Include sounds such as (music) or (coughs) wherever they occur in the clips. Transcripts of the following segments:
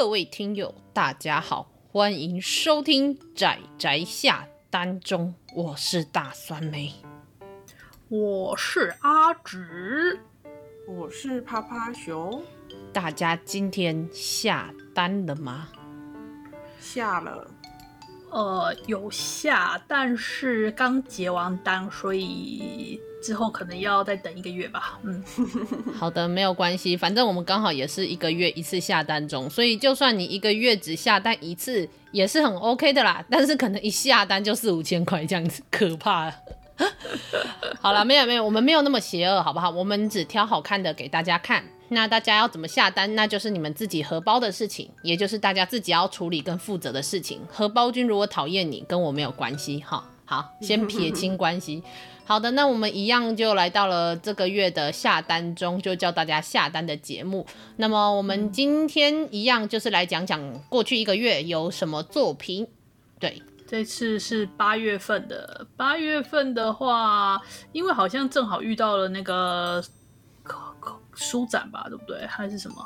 各位听友，大家好，欢迎收听宅宅下单中，我是大酸梅，我是阿直，我是趴趴熊。大家今天下单了吗？下了，呃，有下，但是刚结完单，所以。之后可能要再等一个月吧。嗯，(laughs) 好的，没有关系，反正我们刚好也是一个月一次下单中，所以就算你一个月只下单一次，也是很 OK 的啦。但是可能一下单就四五千块这样子，可怕了。(laughs) 好了，没有没有，我们没有那么邪恶，好不好？我们只挑好看的给大家看。那大家要怎么下单，那就是你们自己荷包的事情，也就是大家自己要处理跟负责的事情。荷包君如果讨厌你，跟我没有关系。哈，好，先撇清关系。好的，那我们一样就来到了这个月的下单中，就教大家下单的节目。那么我们今天一样就是来讲讲过去一个月有什么作品。对，这次是八月份的。八月份的话，因为好像正好遇到了那个书展吧，对不对？还是什么？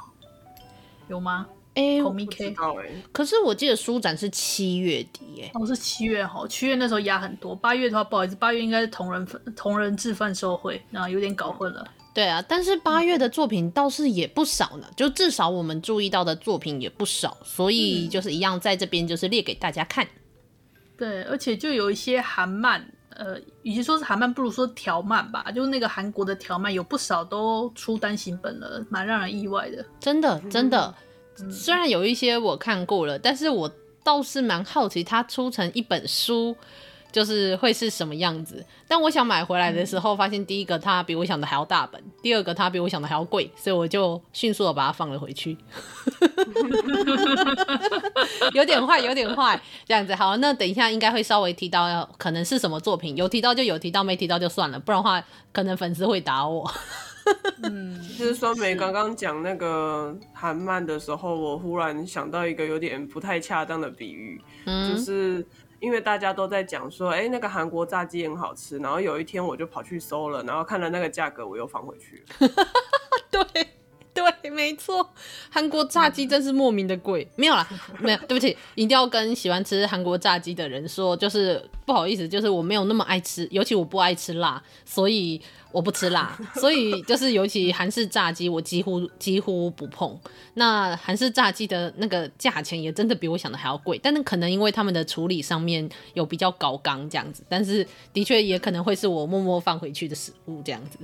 有吗？哎、欸，我不知道哎。可是我记得书展是七月底，哎，哦，是七月哈，七月那时候压很多。八月的话，不好意思，八月应该是同人同人志贩售会，那有点搞混了。对啊，但是八月的作品倒是也不少呢，就至少我们注意到的作品也不少，所以就是一样在这边就是列给大家看。对，而且就有一些韩漫，呃，与其说是韩漫，不如说条漫吧，就是那个韩国的条漫有不少都出单行本了，蛮让人意外的。真的，真的。虽然有一些我看过了，但是我倒是蛮好奇它出成一本书，就是会是什么样子。但我想买回来的时候，发现第一个它比我想的还要大本，第二个它比我想的还要贵，所以我就迅速的把它放了回去。(laughs) 有点坏，有点坏，这样子。好，那等一下应该会稍微提到，可能是什么作品，有提到就有提到，没提到就算了，不然的话可能粉丝会打我。嗯，就是酸梅刚刚讲那个韩漫的时候，我忽然想到一个有点不太恰当的比喻，嗯、就是因为大家都在讲说，哎、欸，那个韩国炸鸡很好吃，然后有一天我就跑去搜了，然后看了那个价格，我又放回去了。(laughs) 对。(laughs) 对，没错，韩国炸鸡真是莫名的贵。(laughs) 没有啦，没有，对不起，一定要跟喜欢吃韩国炸鸡的人说，就是不好意思，就是我没有那么爱吃，尤其我不爱吃辣，所以我不吃辣，(laughs) 所以就是尤其韩式炸鸡，我几乎几乎不碰。那韩式炸鸡的那个价钱也真的比我想的还要贵，但是可能因为他们的处理上面有比较高纲这样子，但是的确也可能会是我默默放回去的食物这样子。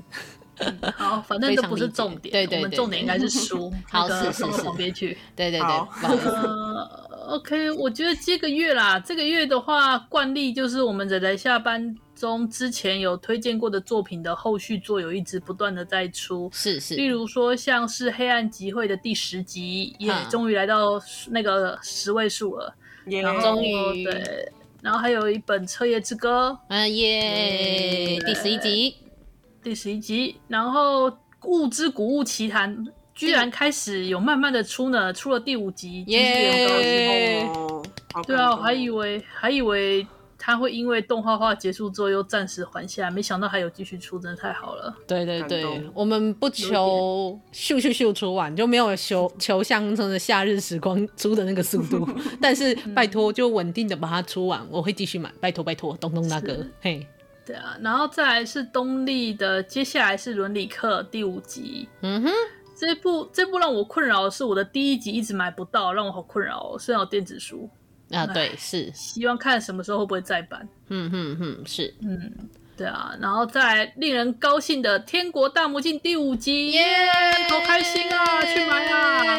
嗯、(laughs) 好，反正这不是重点，对对，对，我们重点应该是书。(laughs) 好，那个、是是是，旁边去。对对对。好呃，OK，我觉得这个月啦，这个月的话，惯例就是我们在在下班中之前有推荐过的作品的后续作有一直不断的在出。是是。例如说，像是《黑暗集会》的第十集，也终于来到那个十位数了。耶、yeah.！终于。对。然后还有一本《彻夜之歌》。嗯耶！第十一集。第十一集，然后《物之古物奇谭》居然开始有慢慢的出呢，出了第五集，耶！对啊，我还以为还以为他会因为动画化结束之后又暂时缓下来，没想到还有继续出，真的太好了。对对对，我们不求咻咻咻出完，就没有求求像真的夏日时光出的那个速度，(laughs) 但是拜托就稳定的把它出完，我会继续买，拜托拜托，东东大哥，嘿。对啊，然后再来是东立的，接下来是伦理课第五集。嗯哼，这部这部让我困扰的是我的第一集一直买不到，让我好困扰哦。虽然有电子书啊，对，是希望看什么时候会不会再版。嗯哼哼，是，嗯，对啊，然后再来令人高兴的《天国大魔境》第五集，耶，好开心啊，去买啊！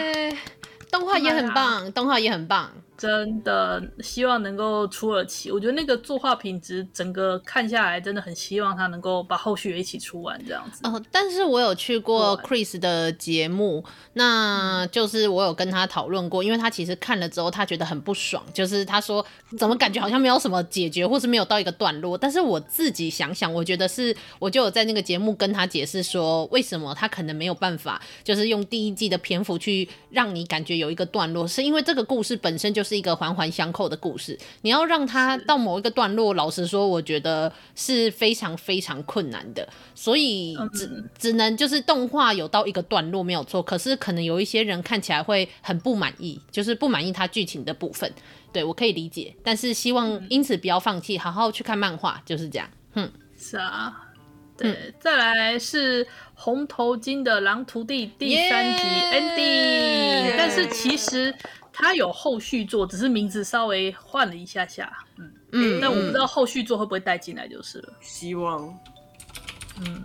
动画也很棒，动画也很棒。真的希望能够出二期，我觉得那个作画品质，整个看下来真的很希望他能够把后续也一起出完这样子。哦，但是我有去过 Chris 的节目，那就是我有跟他讨论过，因为他其实看了之后他觉得很不爽，就是他说怎么感觉好像没有什么解决，或是没有到一个段落。但是我自己想想，我觉得是我就有在那个节目跟他解释说，为什么他可能没有办法，就是用第一季的篇幅去让你感觉有一个段落，是因为这个故事本身就是。就是一个环环相扣的故事。你要让它到某一个段落，老实说，我觉得是非常非常困难的。所以只只能就是动画有到一个段落没有错，可是可能有一些人看起来会很不满意，就是不满意它剧情的部分。对，我可以理解，但是希望因此不要放弃，好好去看漫画，就是这样。嗯，是啊。对，嗯、再来是红头巾的狼徒弟第三集 ending，但是其实它有后续做，只是名字稍微换了一下下。嗯嗯，但我不知道后续做会不会带进来就是了。希望，嗯，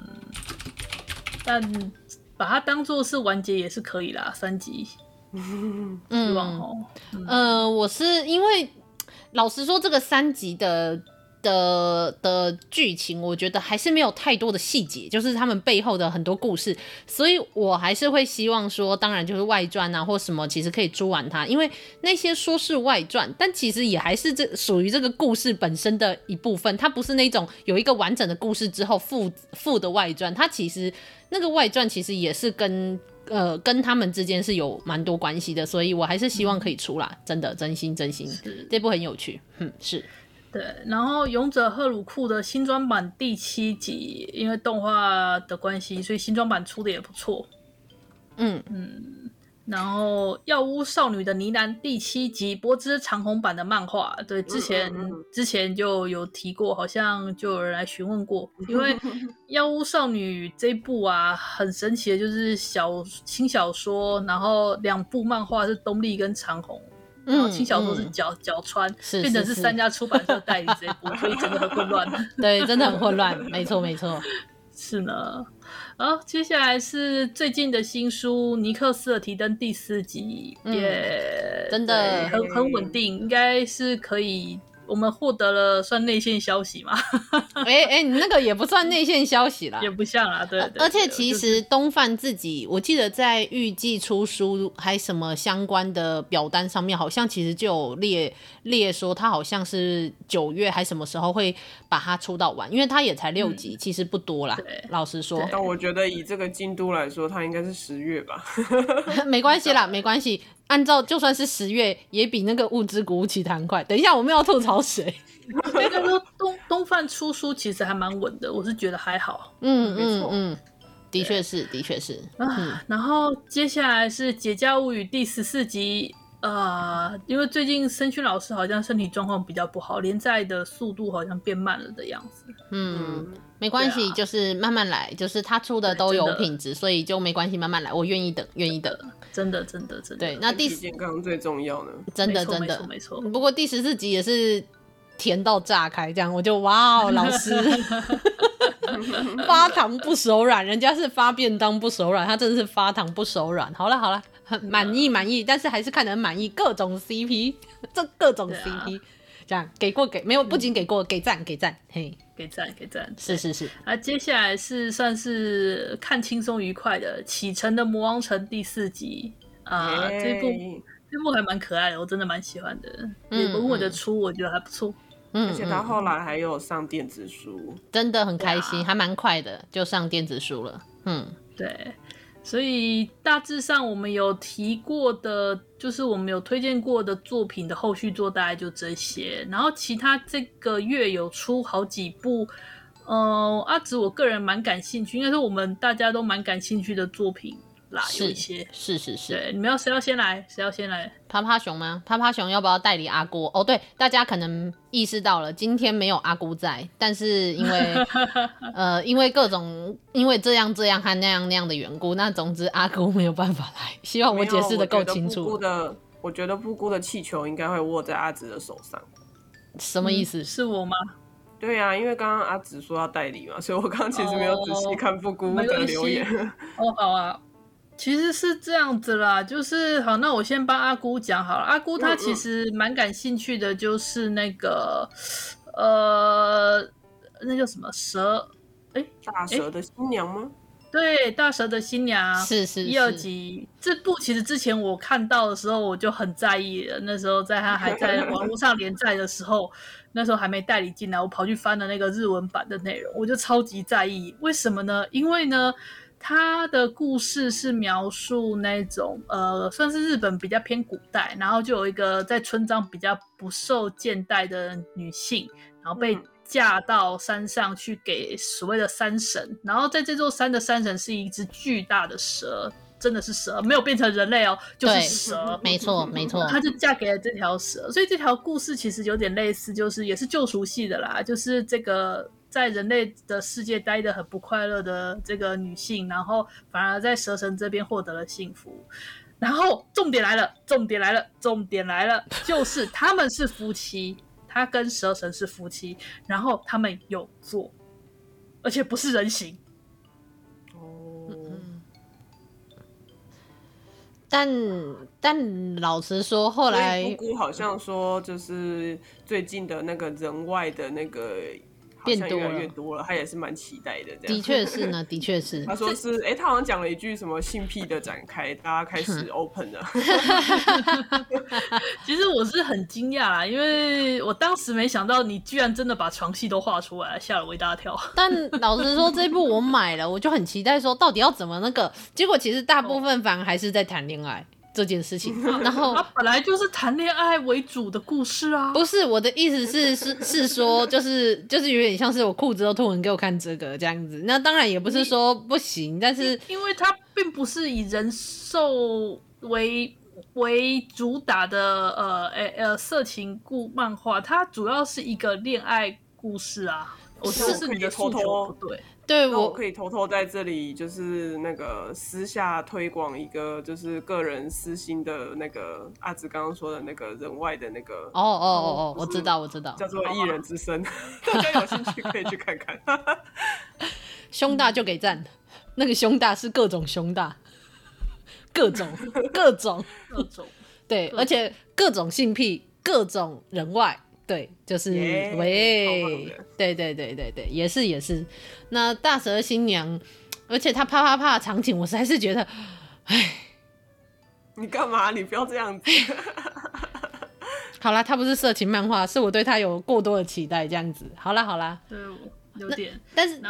但把它当做是完结也是可以啦，三集。嗯，希望哦。嗯、呃，我是因为老实说，这个三集的。的的剧情，我觉得还是没有太多的细节，就是他们背后的很多故事，所以我还是会希望说，当然就是外传啊或什么，其实可以出完它，因为那些说是外传，但其实也还是这属于这个故事本身的一部分，它不是那种有一个完整的故事之后附附的外传，它其实那个外传其实也是跟呃跟他们之间是有蛮多关系的，所以我还是希望可以出来，真的真心真心，这部很有趣，嗯，是。对，然后《勇者赫鲁库》的新装版第七集，因为动画的关系，所以新装版出的也不错。嗯嗯，然后《药屋少女的呢喃》第七集，波之长虹版的漫画，对，之前之前就有提过，好像就有人来询问过，因为《药屋少女》这部啊，很神奇的就是小轻小说，然后两部漫画是东立跟长红。然后轻小说是角角川，变成是三家出版社代理这一部，所以真的很混乱。(laughs) 对，真的很混乱，没错没错，(laughs) 是呢。好，接下来是最近的新书《尼克斯的提灯》第四集，也、嗯、真的很很稳定，应该是可以。我们获得了算内线消息吗？(laughs) 哎哎、欸欸，你那个也不算内线消息啦，也不像啦，对，對,對。而且其实东贩自己，就是、我记得在预计出书还什么相关的表单上面，好像其实就有列列说，他好像是九月还什么时候会把它出到完，因为他也才六集，嗯、其实不多啦。对老实说，但我觉得以这个进度来说，他应该是十月吧。(laughs) (laughs) 没关系啦，没关系。按照就算是十月，也比那个物之谷物奇谭快。等一下，我们要吐槽谁？应该说东东贩出书其实还蛮稳的，我是觉得还好。嗯，没错，嗯，的确是，的确是。啊，然后接下来是《解家物语》第十四集。呃，因为最近森薰老师好像身体状况比较不好，连载的速度好像变慢了的样子。嗯，没关系，就是慢慢来，就是他出的都有品质，所以就没关系，慢慢来，我愿意等，愿意等。真的，真的，真的。对，那第健康最重要呢。真的，真的，没错。不过第十四集也是甜到炸开，这样我就哇哦，老师 (laughs) 发糖不手软，人家是发便当不手软，他真的是发糖不手软。好了，好了。很满意满意，但是还是看得很满意。各种 CP，这各种 CP，、啊、这样给过给没有？不仅给过，给赞给赞，嘿，给赞给赞，是是是。啊，接下来是算是看轻松愉快的《启程的魔王城》第四集啊，这部这部还蛮可爱的，我真的蛮喜欢的。嗯，稳稳的出，我觉得还不错。嗯，而且他后来还有上电子书，真的很开心，啊、还蛮快的就上电子书了。嗯，对。所以大致上，我们有提过的，就是我们有推荐过的作品的后续作，大概就这些。然后其他这个月有出好几部，呃，阿紫我个人蛮感兴趣，应该是我们大家都蛮感兴趣的作品。啦，有一些是是是，对，你们要谁要先来？谁要先来？趴趴熊吗？趴趴熊要不要代理阿姑？哦，对，大家可能意识到了，今天没有阿姑在，但是因为 (laughs) 呃，因为各种因为这样这样和那样那样的缘故，那总之阿姑没有办法来。(laughs) 希望我解释的够清楚。姑的，我觉得布姑的气球应该会握在阿紫的手上。什么意思？嗯、是我吗？对呀、啊，因为刚刚阿紫说要代理嘛，所以我刚刚其实没有仔细看布姑的留言。哦，好啊。其实是这样子啦，就是好，那我先帮阿姑讲好了。阿姑她其实蛮感兴趣的，就是那个，呃，那叫什么蛇？哎，大蛇的新娘吗？对，大蛇的新娘是是，是一二集这部，其实之前我看到的时候我就很在意了。那时候在他还在网络上连载的时候，那时候还没代理进来，我跑去翻了那个日文版的内容，我就超级在意。为什么呢？因为呢。他的故事是描述那种呃，算是日本比较偏古代，然后就有一个在村庄比较不受见待的女性，然后被嫁到山上去给所谓的山神，然后在这座山的山神是一只巨大的蛇。真的是蛇，没有变成人类哦，就是蛇，没错没错，她就嫁给了这条蛇，所以这条故事其实有点类似，就是也是救赎系的啦，就是这个在人类的世界待得很不快乐的这个女性，然后反而在蛇神这边获得了幸福，然后重点来了，重点来了，重点来了，就是他们是夫妻，他跟蛇神是夫妻，然后他们有做，而且不是人形。但但老实说，后来姑姑好像说，就是最近的那个人外的那个变多了，越多了，他也是蛮期待的。的确是呢，的确是。(laughs) 他说是，哎、欸，他好像讲了一句什么性癖的展开，大家开始 open 了。(laughs) 其实我是很惊讶啦，因为我当时没想到你居然真的把床戏都画出来，吓了我一大跳。(laughs) 但老实说，这一部我买了，我就很期待说到底要怎么那个。结果其实大部分反而还是在谈恋爱这件事情。然后 (laughs) 他本来就是谈恋爱为主的故事啊。不是，我的意思是是是说，就是就是有点像是我裤子都脱完给我看这个这样子。那当然也不是说不行，但是因为它并不是以人兽为。为主打的呃呃呃色情故漫画，它主要是一个恋爱故事啊。我觉得是你的诉求不对，对我可以偷偷在这里就是那个私下推广一个就是个人私心的那个阿紫刚刚说的那个人外的那个哦哦哦哦，我知道我知道，叫做艺人之身，大家有兴趣可以去看看。(laughs) 胸大就给赞，那个胸大是各种胸大。各种各种各种，对，而且各种性癖，各种人外，对，就是喂，对对对对对，也是也是。那大蛇新娘，而且她啪啪啪的场景，我实在是觉得，哎，你干嘛？你不要这样子。(laughs) 好啦，他不是色情漫画，是我对他有过多的期待，这样子。好啦好啦，对，有点。但是，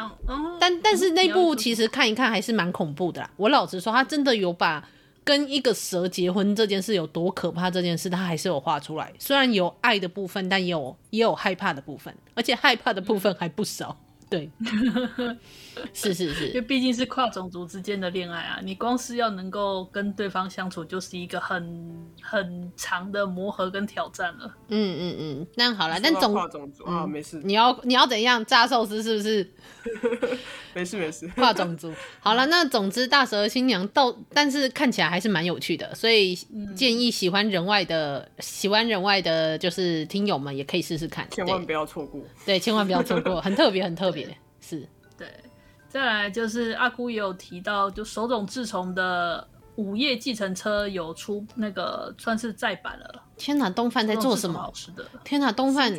但但是那部其实看一看还是蛮恐怖的啦。我老实说，他真的有把。跟一个蛇结婚这件事有多可怕？这件事他还是有画出来，虽然有爱的部分，但也有也有害怕的部分，而且害怕的部分还不少。对，(laughs) 是是是，因为毕竟是跨种族之间的恋爱啊，你光是要能够跟对方相处，就是一个很很长的磨合跟挑战了。嗯嗯嗯，那好了，但总跨种族啊，没事。你要你要怎样炸寿司？是不是？没 (laughs) 事没事，跨种族。(laughs) 好了，那总之大蛇新娘到，但是看起来还是蛮有趣的，所以建议喜欢人外的、嗯、喜欢人外的，就是听友们也可以试试看，千万不要错过。对，千万不要错过，很特别，很特别。是，对，再来就是阿姑也有提到，就手冢治虫的《午夜计程车》有出那个算是再版了。天哪，东贩在做什么？好吃的。天哪，东贩。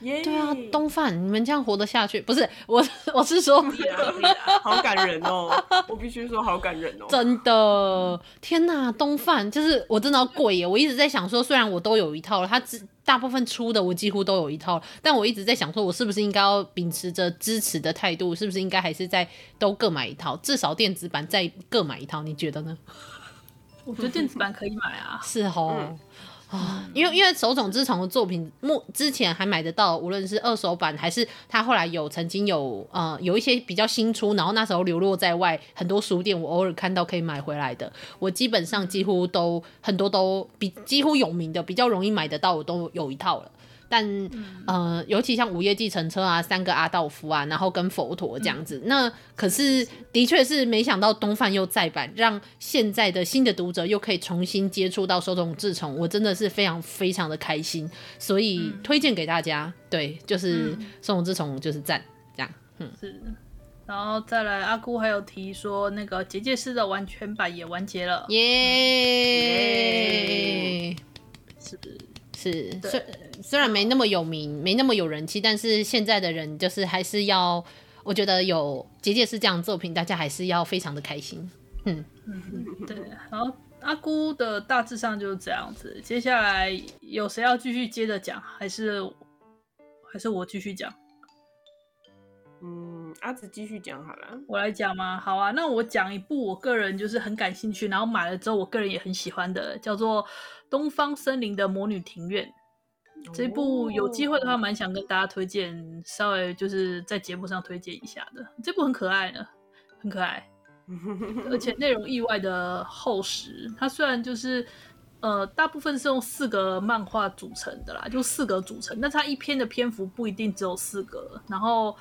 对啊，东贩，你们这样活得下去？不是我，(laughs) 我是说，好感人哦！(laughs) 我必须说，好感人哦！真的，天哪，东贩就是我真的要跪耶！我一直在想说，虽然我都有一套了，他只大部分出的我几乎都有一套，但我一直在想说，我是不是应该要秉持着支持的态度？是不是应该还是在都各买一套，至少电子版再各买一套？你觉得呢？我觉得电子版可以买啊，是哦。嗯啊，因为因为手冢治虫的作品，目之前还买得到，无论是二手版还是他后来有曾经有呃有一些比较新出，然后那时候流落在外很多书店，我偶尔看到可以买回来的，我基本上几乎都很多都比几乎有名的比较容易买得到，我都有一套了。但、嗯、呃，尤其像午夜计程车啊，三个阿道夫啊，然后跟佛陀这样子，嗯、那可是的确是没想到东贩又再版，让现在的新的读者又可以重新接触到手冢治虫，我真的是非常非常的开心，所以推荐给大家。嗯、对，就是手冢治虫就是赞这样。嗯，是。然后再来，阿姑还有提说，那个结界师的完全版也完结了，耶、yeah! 嗯！是。是，虽虽然没那么有名，没那么有人气，但是现在的人就是还是要，我觉得有结界师这样的作品，大家还是要非常的开心。嗯嗯，对。然后阿姑的大致上就是这样子。接下来有谁要继续接着讲，还是还是我继续讲？嗯。嗯，阿紫继续讲好了。我来讲吗？好啊，那我讲一部我个人就是很感兴趣，然后买了之后我个人也很喜欢的，叫做《东方森林的魔女庭院》。这部有机会的话，蛮想跟大家推荐，稍微就是在节目上推荐一下的。这部很可爱呢，很可爱，(laughs) 而且内容意外的厚实。它虽然就是。呃，大部分是用四格漫画组成的啦，就四格组成。但它一篇的篇幅不一定只有四格。然后，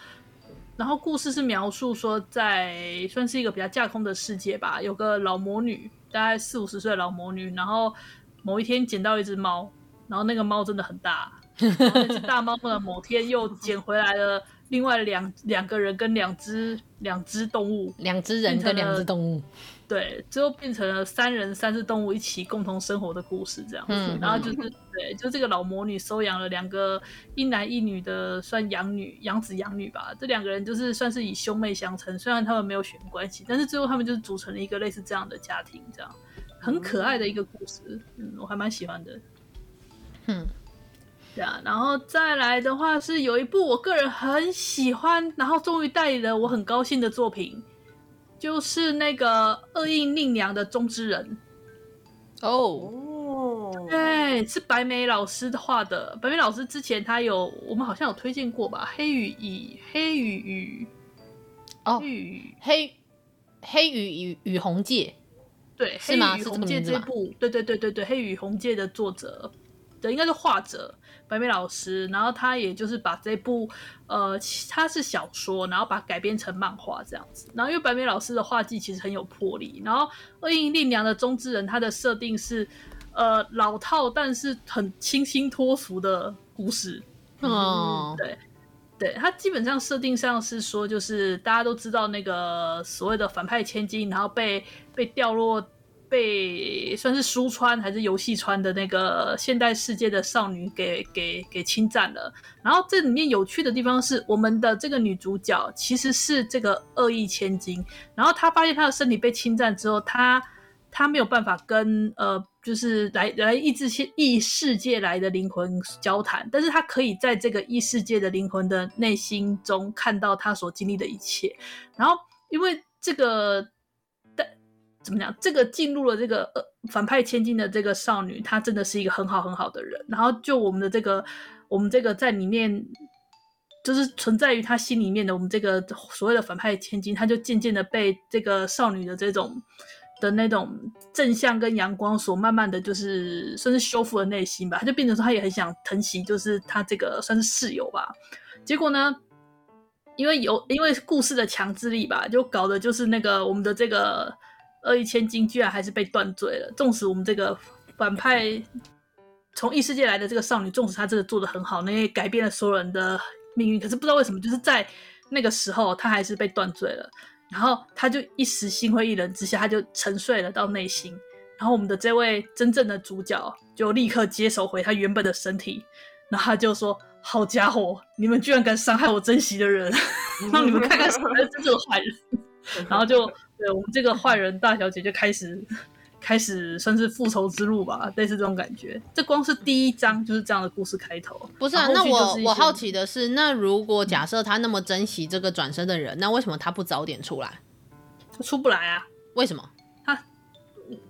然后故事是描述说，在算是一个比较架空的世界吧，有个老魔女，大概四五十岁的老魔女，然后某一天捡到一只猫，然后那个猫真的很大，然后那只大猫呢，某天又捡回来了另外两两个人跟两只两只动物，两只人跟两只动物。对，最后变成了三人三只动物一起共同生活的故事，这样子。嗯、然后就是对，就这个老魔女收养了两个一男一女的，算养女、养子、养女吧。这两个人就是算是以兄妹相称，虽然他们没有血缘关系，但是最后他们就是组成了一个类似这样的家庭，这样很可爱的一个故事。嗯，我还蛮喜欢的。嗯，对啊。然后再来的话是有一部我个人很喜欢，然后终于代理了我很高兴的作品。就是那个恶印令娘的中之人哦，对，是白眉老师画的。白眉老师之前他有，我们好像有推荐过吧？黑羽与黑羽与哦，黑黑羽与与红界，对，黑羽与红界这部，对对对对对，黑羽与红界的作者。对，应该是画者白眉老师，然后他也就是把这部，呃，他是小说，然后把它改编成漫画这样子。然后因为白眉老师的画技其实很有魄力，然后恶印令娘的中之人，他的设定是，呃，老套但是很清新脱俗的故事。哦、嗯，对，对，他基本上设定上是说，就是大家都知道那个所谓的反派千金，然后被被掉落。被算是书穿还是游戏穿的那个现代世界的少女给给给侵占了。然后这里面有趣的地方是，我们的这个女主角其实是这个恶意千金。然后她发现她的身体被侵占之后，她她没有办法跟呃，就是来来异世界异世界来的灵魂交谈，但是她可以在这个异世界的灵魂的内心中看到她所经历的一切。然后因为这个。怎么讲？这个进入了这个反派千金的这个少女，她真的是一个很好很好的人。然后就我们的这个，我们这个在里面，就是存在于她心里面的我们这个所谓的反派千金，她就渐渐的被这个少女的这种的那种正向跟阳光所慢慢的就是算是修复了内心吧。她就变成说，她也很想疼惜，就是她这个算是室友吧。结果呢，因为有因为故事的强制力吧，就搞的就是那个我们的这个。恶意千金居然还是被断罪了，纵使我们这个反派从异世界来的这个少女，纵使她真的做得很好，那也改变了所有人的命运。可是不知道为什么，就是在那个时候，她还是被断罪了。然后她就一时心灰意冷之下，她就沉睡了到内心。然后我们的这位真正的主角就立刻接手回她原本的身体，然后他就说：“好家伙，你们居然敢伤害我珍惜的人，(laughs) 让你们看看谁才是真正的坏人。(laughs) ”然后就。对，我们这个坏人大小姐就开始开始算是复仇之路吧，类似这种感觉。这光是第一章就是这样的故事开头。不是啊，那我我好奇的是，那如果假设他那么珍惜这个转身的人，那为什么他不早点出来？他出不来啊？为什么？他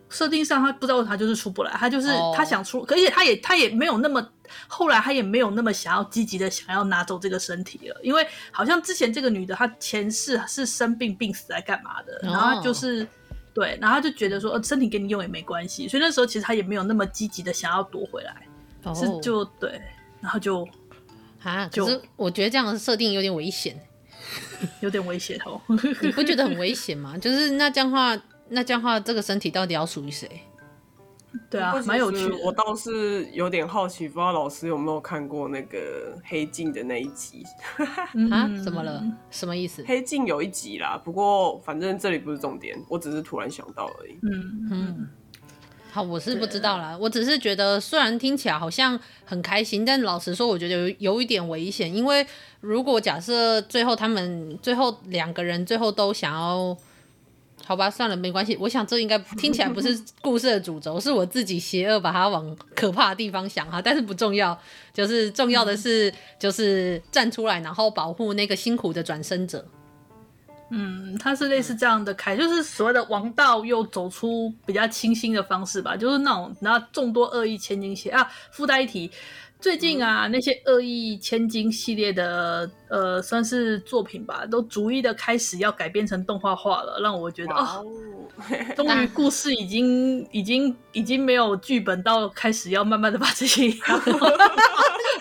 设定上他不知道他就是出不来，他就是他想出，而且他也他也没有那么。后来他也没有那么想要积极的想要拿走这个身体了，因为好像之前这个女的她前世是生病病死来干嘛的，然后就是、哦、对，然后他就觉得说呃身体给你用也没关系，所以那时候其实他也没有那么积极的想要夺回来，哦、是就对，然后就啊，就可是我觉得这样的设定有点危险，(laughs) 有点危险哦，你不觉得很危险吗？(laughs) 就是那这样话，那这样话这个身体到底要属于谁？对啊，蛮有趣的。我倒是有点好奇，不知道老师有没有看过那个黑镜的那一集啊？怎么了？什么意思？黑镜有一集啦，不过反正这里不是重点，我只是突然想到而已。嗯嗯，好，我是不知道啦，我只是觉得虽然听起来好像很开心，但老实说，我觉得有有一点危险，因为如果假设最后他们最后两个人最后都想要。好吧，算了，没关系。我想这应该听起来不是故事的主轴，是我自己邪恶把它往可怕的地方想哈。但是不重要，就是重要的是，就是站出来，然后保护那个辛苦的转生者。嗯，它是类似这样的开，就是所谓的王道又走出比较清新的方式吧，就是那种然后众多恶意千金鞋啊，附带一提。最近啊，嗯、那些恶意千金系列的呃，算是作品吧，都逐一的开始要改编成动画化了，让我觉得哦，(laughs) 终于故事已经已经已经没有剧本，到开始要慢慢的把这些，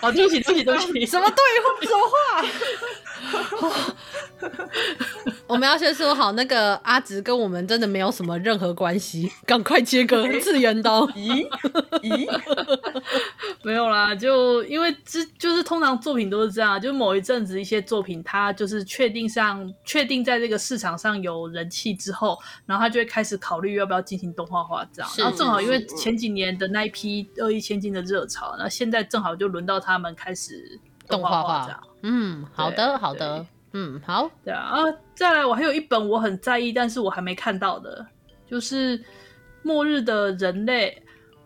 好 (laughs) 对不起对不起对不起，什么对话？什么话？我们要先说好，那个阿直跟我们真的没有什么任何关系，赶快切割次元刀。(laughs) 咦咦，(laughs) 没有啦，就因为这就是通常作品都是这样，就某一阵子一些作品，它就是确定上确定在这个市场上有人气之后，然后他就会开始考虑要不要进行动画化这样。然后正好因为前几年的那一批恶意千金的热潮，那现在正好就轮到他们开始动画化这样。嗯，好的好的。嗯，好，对啊，啊，再来，我还有一本我很在意，但是我还没看到的，就是《末日的人类》，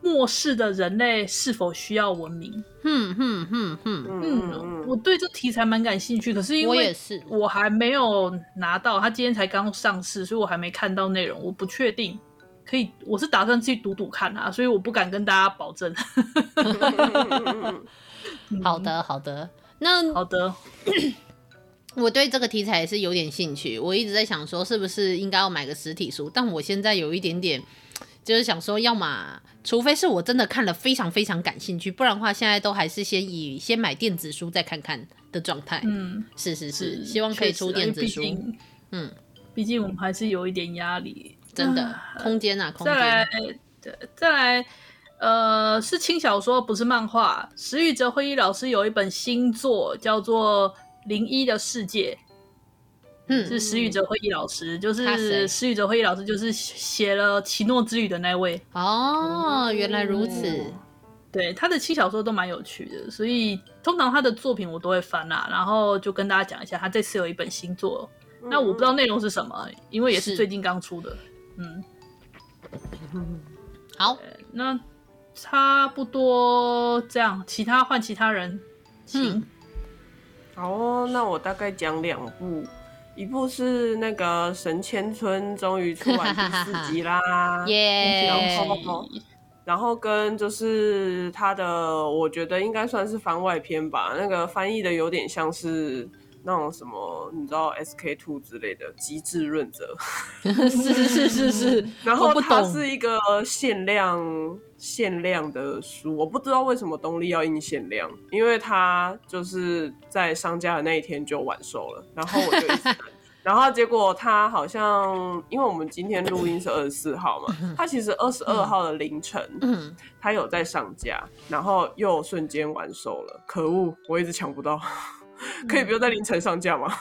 末世的人类是否需要文明？嗯嗯嗯嗯嗯，我对这题材蛮感兴趣，可是因为我还没有拿到，他今天才刚上市，所以我还没看到内容，我不确定，可以，我是打算自己读读看啊，所以我不敢跟大家保证。好的，好的，那好的。我对这个题材也是有点兴趣，我一直在想说是不是应该要买个实体书，但我现在有一点点，就是想说，要么除非是我真的看了非常非常感兴趣，不然的话，现在都还是先以先买电子书再看看的状态。嗯，是是是，希望可以出电子书。嗯，毕竟我们还是有一点压力，真的，空间啊，空间。再来，再来，呃，是轻小说，不是漫画。石宇哲辉一老师有一本新作，叫做。零一的世界，嗯，是石宇哲辉一老师，就是石宇哲辉一老师，就是写了《奇诺之旅》的那位。哦，原来如此。对，他的轻小说都蛮有趣的，所以通常他的作品我都会翻啦。然后就跟大家讲一下，他这次有一本新作，那我不知道内容是什么，因为也是最近刚出的。嗯，(laughs) 好，那差不多这样，其他换其他人，请。好哦，那我大概讲两部，一部是那个《神千村》终于出完第四集啦，耶！(laughs) 然后，然后跟就是他的，我觉得应该算是番外篇吧，那个翻译的有点像是那种什么，你知道 SK Two 之类的《极致润泽》，(laughs) 是是是是，(laughs) 然后它是一个限量。限量的书，我不知道为什么东立要印限量，因为它就是在上架的那一天就完售了，然后我就一直等，(laughs) 然后结果他好像，因为我们今天录音是二十四号嘛，他其实二十二号的凌晨，嗯，它有在上架，然后又瞬间完售了，可恶，我一直抢不到，可以不用在凌晨上架吗？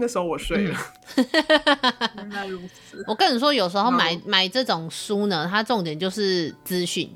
那时候我睡了。(laughs) 原来如此。我跟你说，有时候买买这种书呢，它重点就是资讯。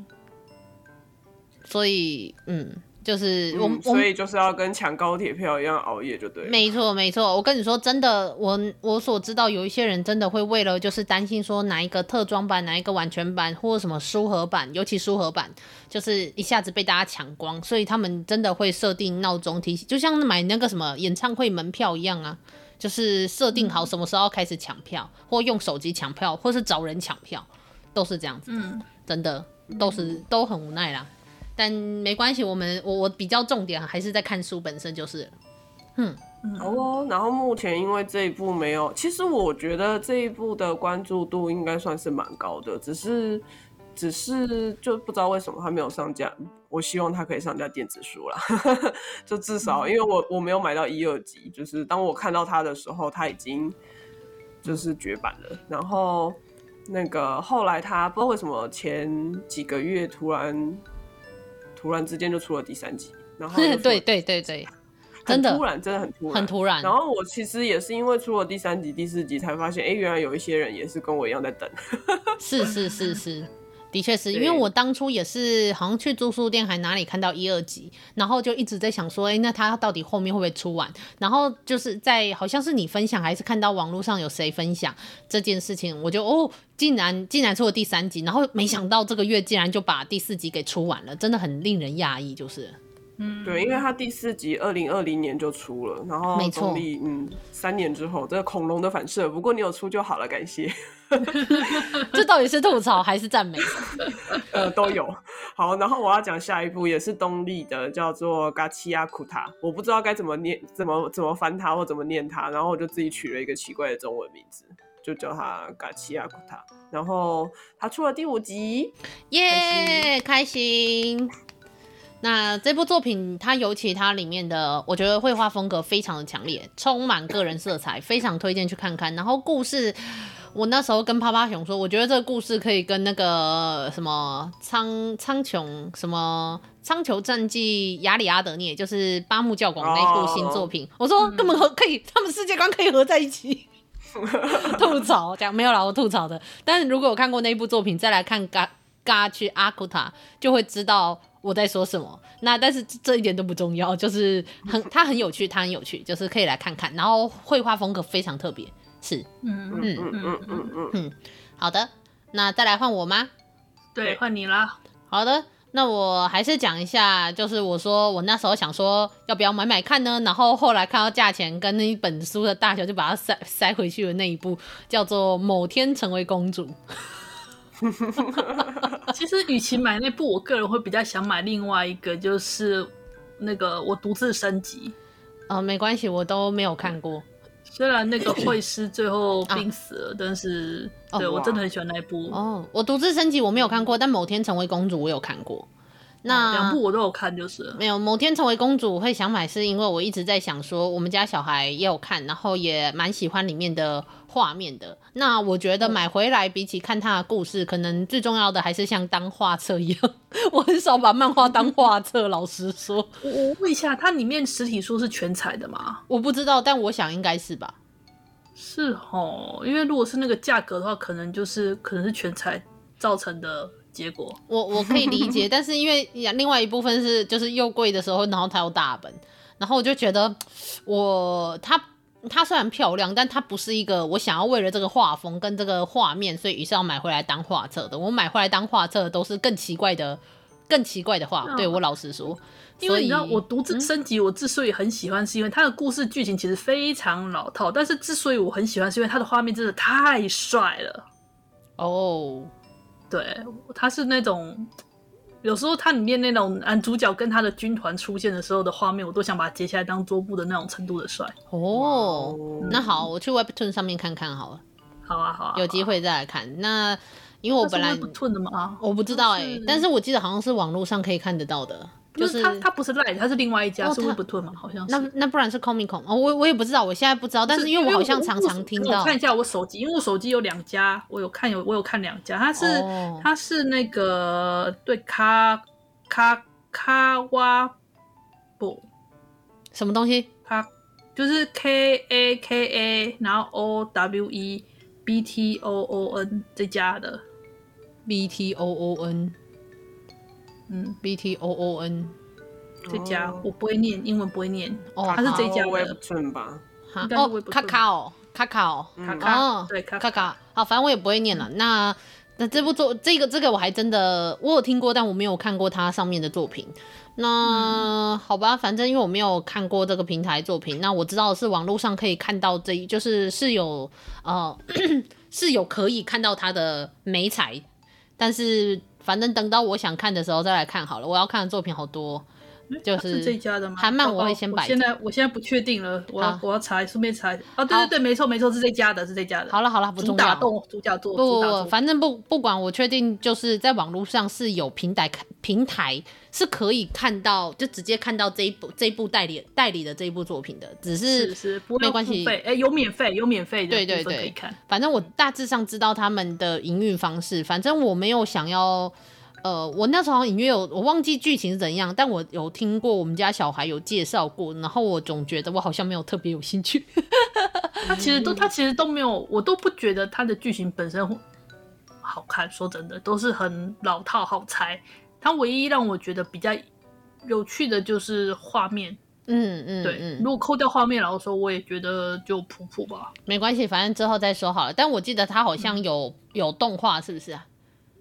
所以，嗯，就是我，嗯、所以就是要跟抢高铁票一样熬夜就对了。没错，没错。我跟你说，真的，我我所知道有一些人真的会为了就是担心说哪一个特装版、哪一个完全版或者什么书盒版，尤其书盒版，就是一下子被大家抢光，所以他们真的会设定闹钟提醒，就像买那个什么演唱会门票一样啊。就是设定好什么时候开始抢票，嗯、或用手机抢票，或是找人抢票，都是这样子。嗯，真的都是都很无奈啦。但没关系，我们我我比较重点还是在看书本身就是。嗯，好哦。然后目前因为这一部没有，其实我觉得这一部的关注度应该算是蛮高的，只是。只是就不知道为什么还没有上架，我希望他可以上架电子书啦，(laughs) 就至少因为我我没有买到一二集，就是当我看到他的时候，他已经就是绝版了。然后那个后来他不知道为什么前几个月突然突然之间就出了第三集，然后 (laughs) 对对对对，真的突然真的很突然很突然。然后我其实也是因为出了第三集、第四集才发现，哎，原来有一些人也是跟我一样在等。是是是是。的确是因为我当初也是好像去租书店还哪里看到一二集，然后就一直在想说，哎、欸，那他到底后面会不会出完？然后就是在好像是你分享还是看到网络上有谁分享这件事情，我就哦，竟然竟然出了第三集，然后没想到这个月竟然就把第四集给出完了，真的很令人讶异，就是，嗯，对，因为它第四集二零二零年就出了，然后东立嗯三年之后，这个恐龙的反射。不过你有出就好了，感谢。(laughs) 这到底是吐槽还是赞美？(laughs) 呃，都有。好，然后我要讲下一部也是东立的，叫做《嘎奇亚库塔》，我不知道该怎么念，怎么怎么翻它或怎么念它，然后我就自己取了一个奇怪的中文名字，就叫它《嘎奇亚库塔》。然后它出了第五集，耶，开心。那这部作品，它尤其它里面的，我觉得绘画风格非常的强烈，充满个人色彩，非常推荐去看看。然后故事，我那时候跟趴趴熊说，我觉得这个故事可以跟那个什么苍苍穹什么苍穹战记亚里阿德涅，就是八木教广那部新作品，我说根本合可以，他们世界观可以合在一起。(laughs) 吐槽讲没有啦，我吐槽的。但是如果有看过那部作品，再来看嘎嘎去阿库塔，就会知道。我在说什么？那但是这一点都不重要，就是很它很有趣，它很有趣，就是可以来看看。然后绘画风格非常特别，是，嗯嗯嗯嗯嗯嗯，好的，那再来换我吗？对，换你啦。好的，那我还是讲一下，就是我说我那时候想说要不要买买看呢？然后后来看到价钱跟那一本书的大小，就把它塞塞回去的那一部，叫做《某天成为公主》。(laughs) 其实，与其买那部，我个人会比较想买另外一个，就是那个我独自升级。哦，没关系，我都没有看过。虽然那个会师最后病死了，啊、但是对、哦、我真的很喜欢那一部。哦，我独自升级我没有看过，但某天成为公主我有看过。那两部我都有看，就是没有某天成为公主我会想买，是因为我一直在想说，我们家小孩也有看，然后也蛮喜欢里面的画面的。那我觉得买回来比起看他的故事，可能最重要的还是像当画册一样。(laughs) 我很少把漫画当画册，老实说。我我问一下，它里面实体书是全彩的吗？我不知道，但我想应该是吧。是哦，因为如果是那个价格的话，可能就是可能是全彩造成的。结果我我可以理解，(laughs) 但是因为另外一部分是就是又贵的时候，然后它又大本，然后我就觉得我它它虽然漂亮，但它不是一个我想要为了这个画风跟这个画面，所以于是要买回来当画册的。我买回来当画册都是更奇怪的、更奇怪的画。嗯、对我老实说，因为你知道我独自升级，我之所以很喜欢，是因为它的故事剧情其实非常老套，但是之所以我很喜欢，是因为它的画面真的太帅了。哦。对，他是那种有时候他里面那种男主角跟他的军团出现的时候的画面，我都想把它截下来当桌布的那种程度的帅。哦，嗯、那好，我去 Webtoon 上面看看好了。好啊，好啊，有机会再来看。那因为我本来 Webtoon 的吗？我不知道哎、欸，是但是我记得好像是网络上可以看得到的。就是他，他不是 Light，他是另外一家，哦、是 Webtoon 吗？好像是。那那不然是 Comic-Con 哦，我我也不知道，我现在不知道。但是因为我好像常常听到。我看一下我手机，因为我手机有两家，我有看有我有看两家，他是、哦、他是那个对卡卡卡哇不什么东西？他就是 K A K A，然后 O W E B T O O N 这家的 B T O O N。嗯，B T O O N 这家。我不会念，英文不会念，哦，他是这家的。吧？哦，卡卡哦，卡卡哦，卡卡，哦。对，卡卡，好，反正我也不会念了。那那这部作这个这个我还真的我有听过，但我没有看过它上面的作品。那好吧，反正因为我没有看过这个平台作品，那我知道是网络上可以看到这一，就是是有呃 (coughs) 是有可以看到它的美彩，但是。反正等到我想看的时候再来看好了。我要看的作品好多，就是，这家的吗？韩漫我会先摆。现在我现在不确定了，我要我要查，顺便查。哦，对对对，没错没错，是这家的，是这家的。好了好了，不重要。主打动主角做不不，反正不不管，我确定就是在网络上是有平台平台。是可以看到，就直接看到这一部这一部代理代理的这一部作品的，只是没关系，哎、欸，有免费有免费的，对对对，可以看。反正我大致上知道他们的营运方式，反正我没有想要，呃，我那时候隐约有我忘记剧情是怎样，但我有听过我们家小孩有介绍过，然后我总觉得我好像没有特别有兴趣。(laughs) 他其实都他其实都没有，我都不觉得他的剧情本身好看，说真的，都是很老套好猜。它唯一让我觉得比较有趣的就是画面，嗯嗯，对，嗯、如果扣掉画面，然后说我也觉得就普普吧，没关系，反正之后再说好了。但我记得它好像有、嗯、有动画，是不是啊？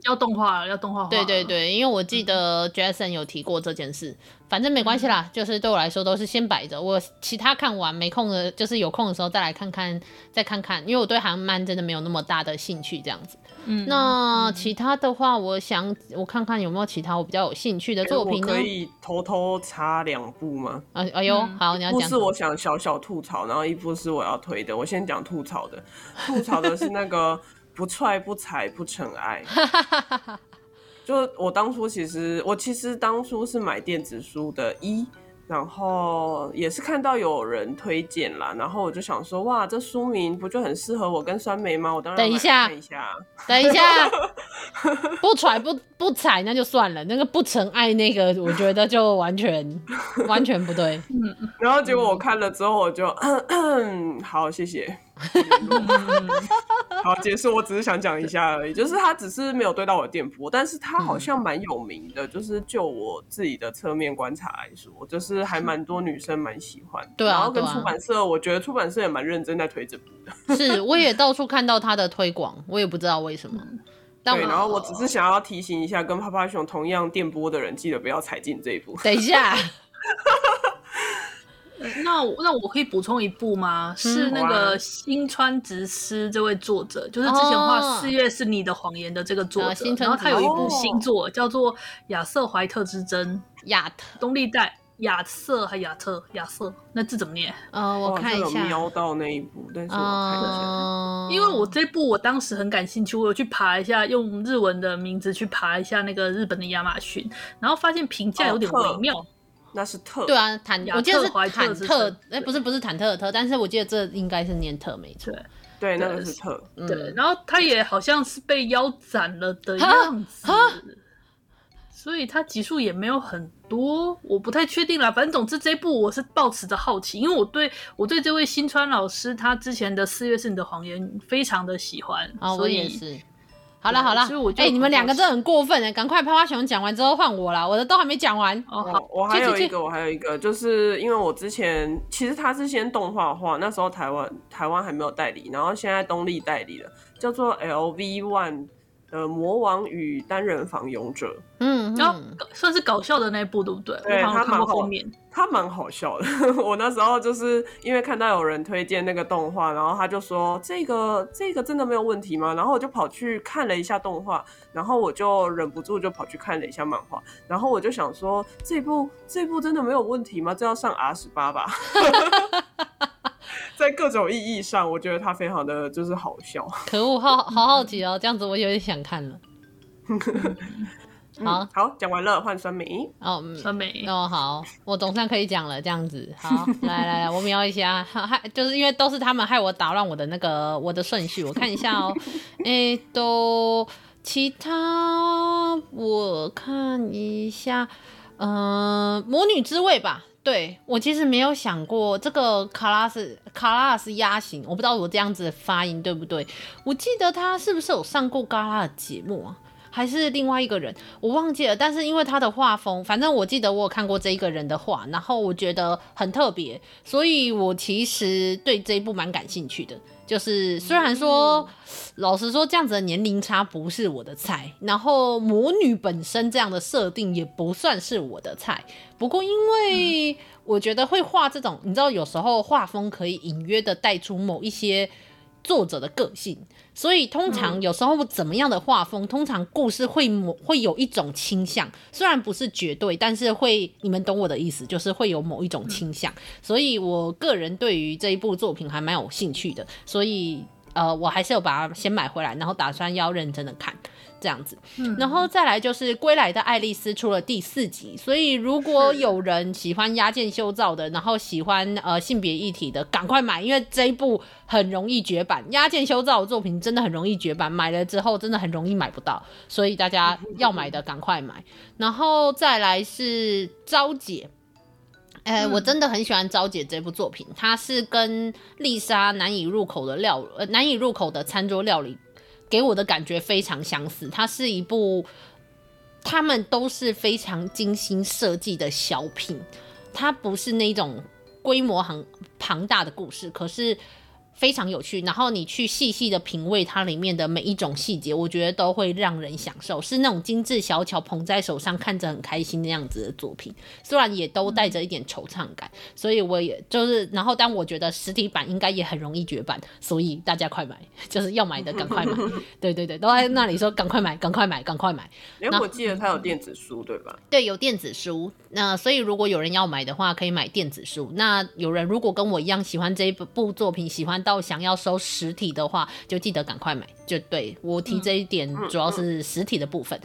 要动画，要动画。对对对，因为我记得 Jason 有提过这件事，反正没关系啦，就是对我来说都是先摆着，我其他看完没空的，就是有空的时候再来看看，再看看，因为我对韩漫真的没有那么大的兴趣，这样子。嗯，那其他的话，我想我看看有没有其他我比较有兴趣的作品呢？可以偷偷插两部吗？啊哎呦，好，你要讲。一部是我想小小吐槽，然后一部是我要推的。我先讲吐槽的，吐槽的是那个不踹不踩不成爱。(laughs) 就我当初其实我其实当初是买电子书的一。然后也是看到有人推荐啦，然后我就想说，哇，这书名不就很适合我跟酸梅吗？我当然等一下，等一下，等一下，(laughs) 不踹不不踩那就算了，那个不成爱那个，我觉得就完全 (laughs) 完全不对。嗯，然后结果我看了之后，我就 (coughs) 好，谢谢。(laughs) 好，结束。我只是想讲一下而已，就是他只是没有对到我的电波，但是他好像蛮有名的，就是就我自己的侧面观察来说，就是还蛮多女生蛮喜欢。对啊，然后跟出版社，我觉得出版社也蛮认真在推这部的。(laughs) 是，我也到处看到他的推广，我也不知道为什么。对，然后我只是想要提醒一下，跟趴趴熊同样电波的人，记得不要踩进这一步。等一下。(laughs) 那那我可以补充一部吗？是那个新川直司这位作者，就是之前画《四月是你的谎言》的这个作者，然后他有一部新作叫做《亚瑟怀特之争》。亚特东立代亚瑟还亚特亚瑟，那字怎么念？呃，我看一下。瞄到那一部，但是我看一下，因为我这部我当时很感兴趣，我有去爬一下，用日文的名字去爬一下那个日本的亚马逊，然后发现评价有点微妙。那是特对啊，坦我记得是坦特，哎、欸，不是不是坦特的特，但是我记得这应该是念特没错，对，那个是特，对，然后他也好像是被腰斩了的样子，所以他集数也没有很多，我不太确定啦。反正总之这一部我是抱持着好奇，因为我对我对这位新川老师他之前的四月是你的谎言非常的喜欢，啊，我也是。好了好了，哎、欸，你们两个真的很过分哎！赶快趴趴熊讲完之后换我啦，我的都还没讲完。哦，好，我还有一个，我还有一个，就是因为我之前其实他是先动画化，那时候台湾台湾还没有代理，然后现在东立代理了，叫做 LV One。呃，魔王与单人房勇者，嗯，然后算是搞笑的那一部，对不对？对，他蛮后面，他蛮好笑的。(laughs) 我那时候就是因为看到有人推荐那个动画，然后他就说这个这个真的没有问题吗？然后我就跑去看了一下动画，然后我就忍不住就跑去看了一下漫画，然后我就想说这部这部真的没有问题吗？这要上 R 十八吧？(laughs) 在各种意义上，我觉得他非常的就是好笑。可恶，好好好奇哦，这样子我有点想看了。(laughs) 好好，讲完了，换酸梅哦，酸梅哦，好，我总算可以讲了，这样子。好，(laughs) 来来来，我瞄一下，害就是因为都是他们害我打乱我的那个我的顺序，我看一下哦。哎、欸，都其他我看一下，嗯、呃，魔女之味吧。对，我其实没有想过这个卡拉斯卡拉斯鸭型，我不知道我这样子的发音对不对。我记得他是不是有上过嘎拉的节目啊？还是另外一个人？我忘记了。但是因为他的画风，反正我记得我有看过这一个人的画，然后我觉得很特别，所以我其实对这一部蛮感兴趣的。就是虽然说，老实说，这样子的年龄差不是我的菜，然后魔女本身这样的设定也不算是我的菜。不过因为我觉得会画这种，你知道，有时候画风可以隐约的带出某一些作者的个性，所以通常有时候怎么样的画风，通常故事会某会有一种倾向，虽然不是绝对，但是会，你们懂我的意思，就是会有某一种倾向。所以我个人对于这一部作品还蛮有兴趣的，所以呃，我还是有把它先买回来，然后打算要认真的看。这样子，然后再来就是《归来的爱丽丝》出了第四集，所以如果有人喜欢压件修造的，然后喜欢呃性别议题的，赶快买，因为这一部很容易绝版。压件修造的作品真的很容易绝版，买了之后真的很容易买不到，所以大家要买的赶快买。然后再来是《昭姐》，哎，我真的很喜欢《昭姐》这部作品，它是跟丽莎难以入口的料呃难以入口的餐桌料理。给我的感觉非常相似，它是一部，他们都是非常精心设计的小品，它不是那种规模很庞大的故事，可是非常有趣，然后你去细细的品味它里面的每一种细节，我觉得都会让人享受，是那种精致小巧捧在手上看着很开心那样子的作品，虽然也都带着一点惆怅感，所以我也就是，然后但我觉得实体版应该也很容易绝版，所以大家快买，(laughs) 就是要买的赶快买，(laughs) 对对对，都在那里说赶快买，赶快买，赶快买。因为我记得它有电子书，对吧？对，有电子书。那所以如果有人要买的话，可以买电子书。那有人如果跟我一样喜欢这一部作品，喜欢到想要收实体的话，就记得赶快买。就对我提这一点，主要是实体的部分。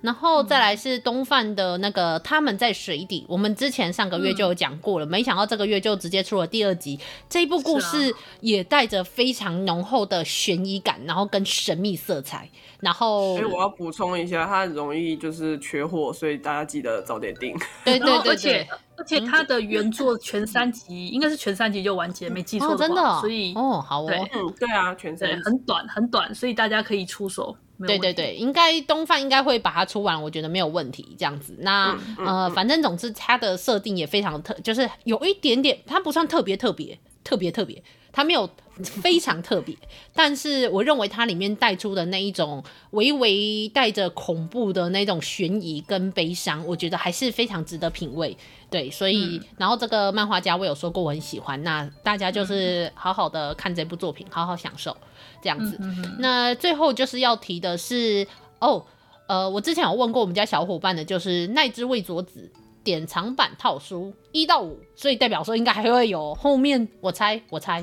然后再来是东贩的那个他们在水底，我们之前上个月就有讲过了，没想到这个月就直接出了第二集。这一部故事也带着非常浓厚的悬疑感，然后跟神秘色彩。然后，所以我要补充一下，它很容易就是缺货，所以大家记得早点订。对对对，(laughs) 对，而且而且它的原作全三集，应该是全三集就完结，没记错的话。哦，真的哦？所以哦，好哦，对，嗯，对啊，全三集很短很短，所以大家可以出手。对对对，应该东贩应该会把它出完，我觉得没有问题。这样子，那、嗯嗯、呃，反正总之它的设定也非常特，就是有一点点，它不算特别特别特别特别，它没有。非常特别，但是我认为它里面带出的那一种微微带着恐怖的那种悬疑跟悲伤，我觉得还是非常值得品味。对，所以、嗯、然后这个漫画家我有说过我很喜欢，那大家就是好好的看这部作品，好好享受这样子。嗯、哼哼那最后就是要提的是哦，呃，我之前有问过我们家小伙伴的，就是奈之隈佐子。典藏版套书一到五，所以代表说应该还会有后面，我猜我猜。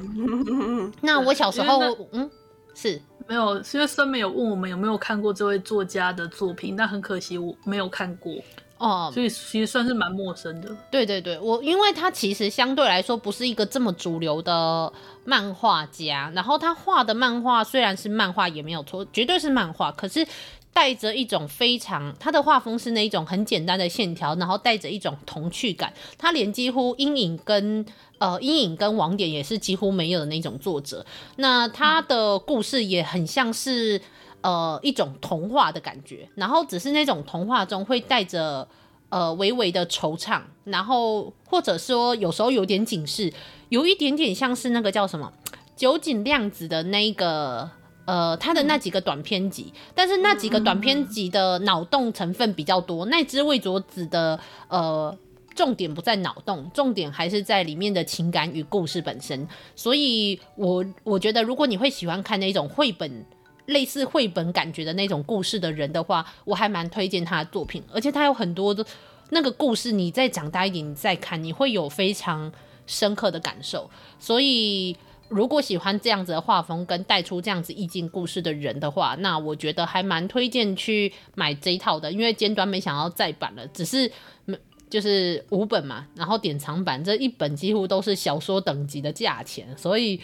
(laughs) 那我小时候嗯是没有，是因为森美有问我们有没有看过这位作家的作品，但很可惜我没有看过哦，所以其实算是蛮陌生的。对对对，我因为他其实相对来说不是一个这么主流的漫画家，然后他画的漫画虽然是漫画也没有错，绝对是漫画，可是。带着一种非常，他的画风是那一种很简单的线条，然后带着一种童趣感。他连几乎阴影跟呃阴影跟网点也是几乎没有的那种作者。那他的故事也很像是呃一种童话的感觉，然后只是那种童话中会带着呃微微的惆怅，然后或者说有时候有点警示，有一点点像是那个叫什么酒井亮子的那个。呃，他的那几个短篇集，但是那几个短篇集的脑洞成分比较多。奈之隈佐子的呃，重点不在脑洞，重点还是在里面的情感与故事本身。所以我我觉得，如果你会喜欢看那种绘本类似绘本感觉的那种故事的人的话，我还蛮推荐他的作品。而且他有很多的那个故事，你再长大一点你再看，你会有非常深刻的感受。所以。如果喜欢这样子的画风跟带出这样子意境故事的人的话，那我觉得还蛮推荐去买这一套的，因为尖端没想到再版了，只是就是五本嘛，然后典藏版这一本几乎都是小说等级的价钱，所以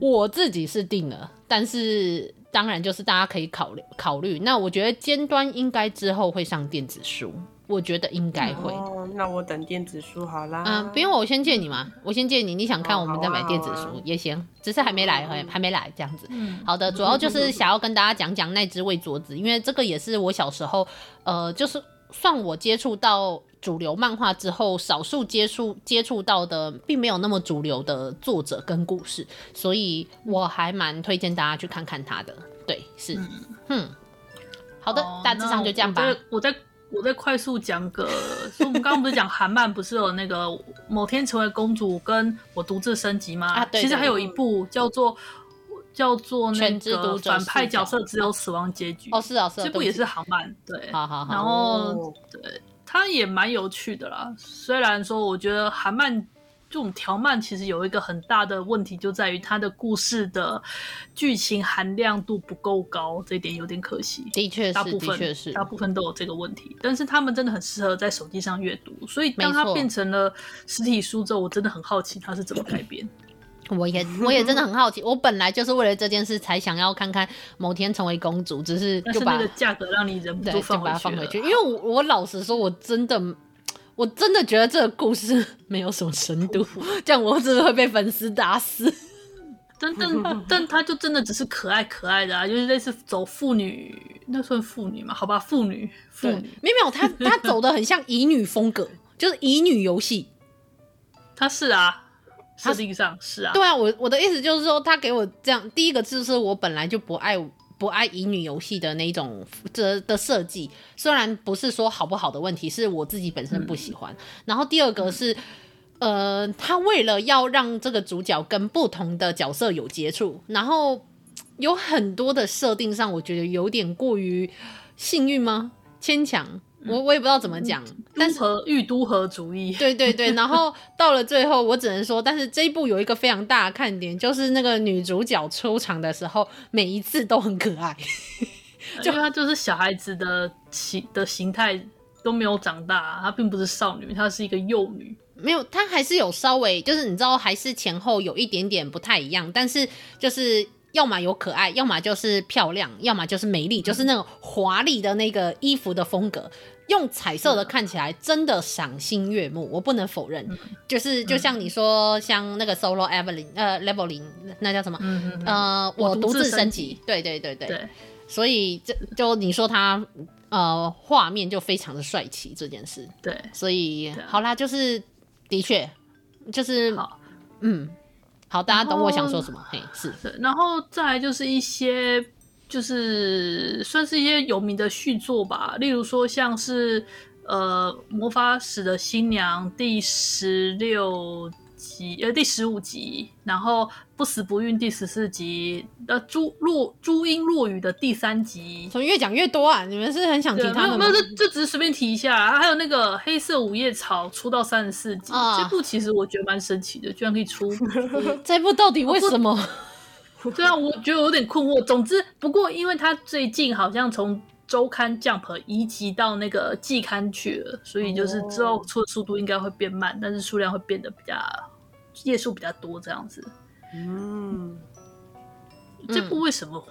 我自己是订了，但是当然就是大家可以考虑考虑。那我觉得尖端应该之后会上电子书。我觉得应该会、哦，那我等电子书好啦。嗯，不用，我先借你嘛，我先借你，你想看我们再买电子书也行，哦啊啊、只是还没来，还还没来这样子。嗯，好的，主要就是想要跟大家讲讲那只魏卓子，因为这个也是我小时候，呃，就是算我接触到主流漫画之后，少数接触接触到的，并没有那么主流的作者跟故事，所以我还蛮推荐大家去看看他的。对，是，嗯，嗯好的，哦、大致上就这样吧。我在。我再快速讲个，所以我们刚刚不是讲韩漫不是有那个某天成为公主跟我独自升级吗？啊，对，对，对。其实还有一部叫做叫做那个反派角色只有死亡结局。哦，是啊，是啊。这部也是韩漫，对。好好好。然后对，它也蛮有趣的啦。虽然说我觉得韩漫。这种条漫其实有一个很大的问题，就在于它的故事的剧情含量度不够高，这一点有点可惜。的确是，大部分的确是，大部分都有这个问题。但是他们真的很适合在手机上阅读，所以当它变成了实体书之后，我真的很好奇它是怎么改编。我也 (laughs) 我也真的很好奇，我本来就是为了这件事才想要看看某天成为公主，只是就把那个价格让你忍不住放回去，放回去。因为我我老实说，我真的。我真的觉得这个故事没有什么深度，(laughs) 这样我真的会被粉丝打死。(laughs) 但但但他就真的只是可爱可爱的啊，就是类似走妇女，那算妇女嘛？好吧，妇女妇女，没有，他他走的很像乙女风格，就是乙女游戏。他是啊，设定上是啊。对啊，我我的意思就是说，他给我这样第一个就是我本来就不爱不爱乙女游戏的那种这的设计，虽然不是说好不好的问题，是我自己本身不喜欢。嗯、然后第二个是。嗯呃，他为了要让这个主角跟不同的角色有接触，然后有很多的设定上，我觉得有点过于幸运吗？牵强，我我也不知道怎么讲。但是和御都和主义，(laughs) 对对对。然后 (laughs) 到了最后，我只能说，但是这一部有一个非常大的看点，就是那个女主角出场的时候，每一次都很可爱，(laughs) 就她就是小孩子的形的形态都没有长大，她并不是少女，她是一个幼女。没有，她还是有稍微，就是你知道，还是前后有一点点不太一样，但是就是要么有可爱，要么就是漂亮，要么就是美丽，就是那种华丽的那个衣服的风格，用彩色的看起来真的赏心悦目，我不能否认。就是就像你说，像那个 Solo Evelyn，呃，Leveling，那叫什么？呃，我独自升级。对对对对。对。所以这就你说他呃画面就非常的帅气这件事。对。所以好啦，就是。的确，就是，嗯，好，大家懂我想说什么？嘿，是，然后再来就是一些，就是算是一些有名的续作吧，例如说像是呃《魔法使的新娘》第十六集，呃第十五集，然后。不死不孕第十四集，呃，朱落朱茵落雨的第三集，怎么越讲越多啊？你们是很想听他们吗？没有，没有，这这只是随便提一下啊。还有那个黑色五叶草出到三十四集，啊，这部其实我觉得蛮神奇的，居然可以出。(laughs) 这部到底为什么？(laughs) 对啊，我觉得有点困惑。总之，不过因为他最近好像从周刊 Jump 移籍到那个季刊去了，所以就是之后出的速度应该会变慢，但是数量会变得比较页数比较多这样子。嗯，这部为什么？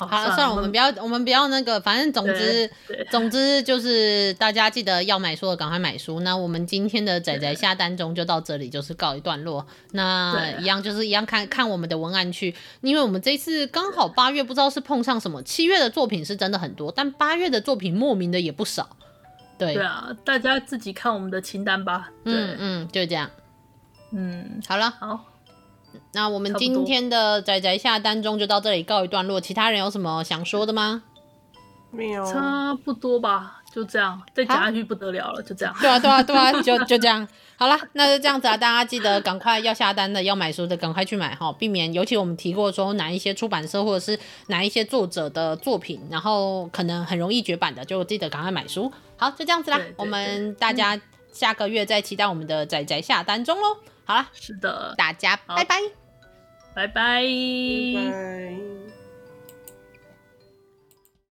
嗯、好，了，算了，我们不要，我们不要那个，反正总之，总之就是大家记得要买书的赶快买书。那我们今天的仔仔下单中就到这里，就是告一段落。那一样就是一样看看我们的文案去，因为我们这次刚好八月，不知道是碰上什么，七月的作品是真的很多，但八月的作品莫名的也不少。对，对啊，大家自己看我们的清单吧。嗯嗯，就这样。嗯，好了，好。那我们今天的仔仔下单中就到这里告一段落，其他人有什么想说的吗？没有，差不多吧，就这样，再讲下去不得了了，就这样。对啊，对啊，对啊，(laughs) 就就这样。好了，那就这样子啊，大家记得赶快要下单的、要买书的，赶快去买哈，避免尤其我们提过说哪一些出版社或者是哪一些作者的作品，然后可能很容易绝版的，就记得赶快买书。好，就这样子啦，对对对，我们大家下个月再期待我们的仔仔下单中喽。好了，是的，大家拜拜，拜拜。拜拜。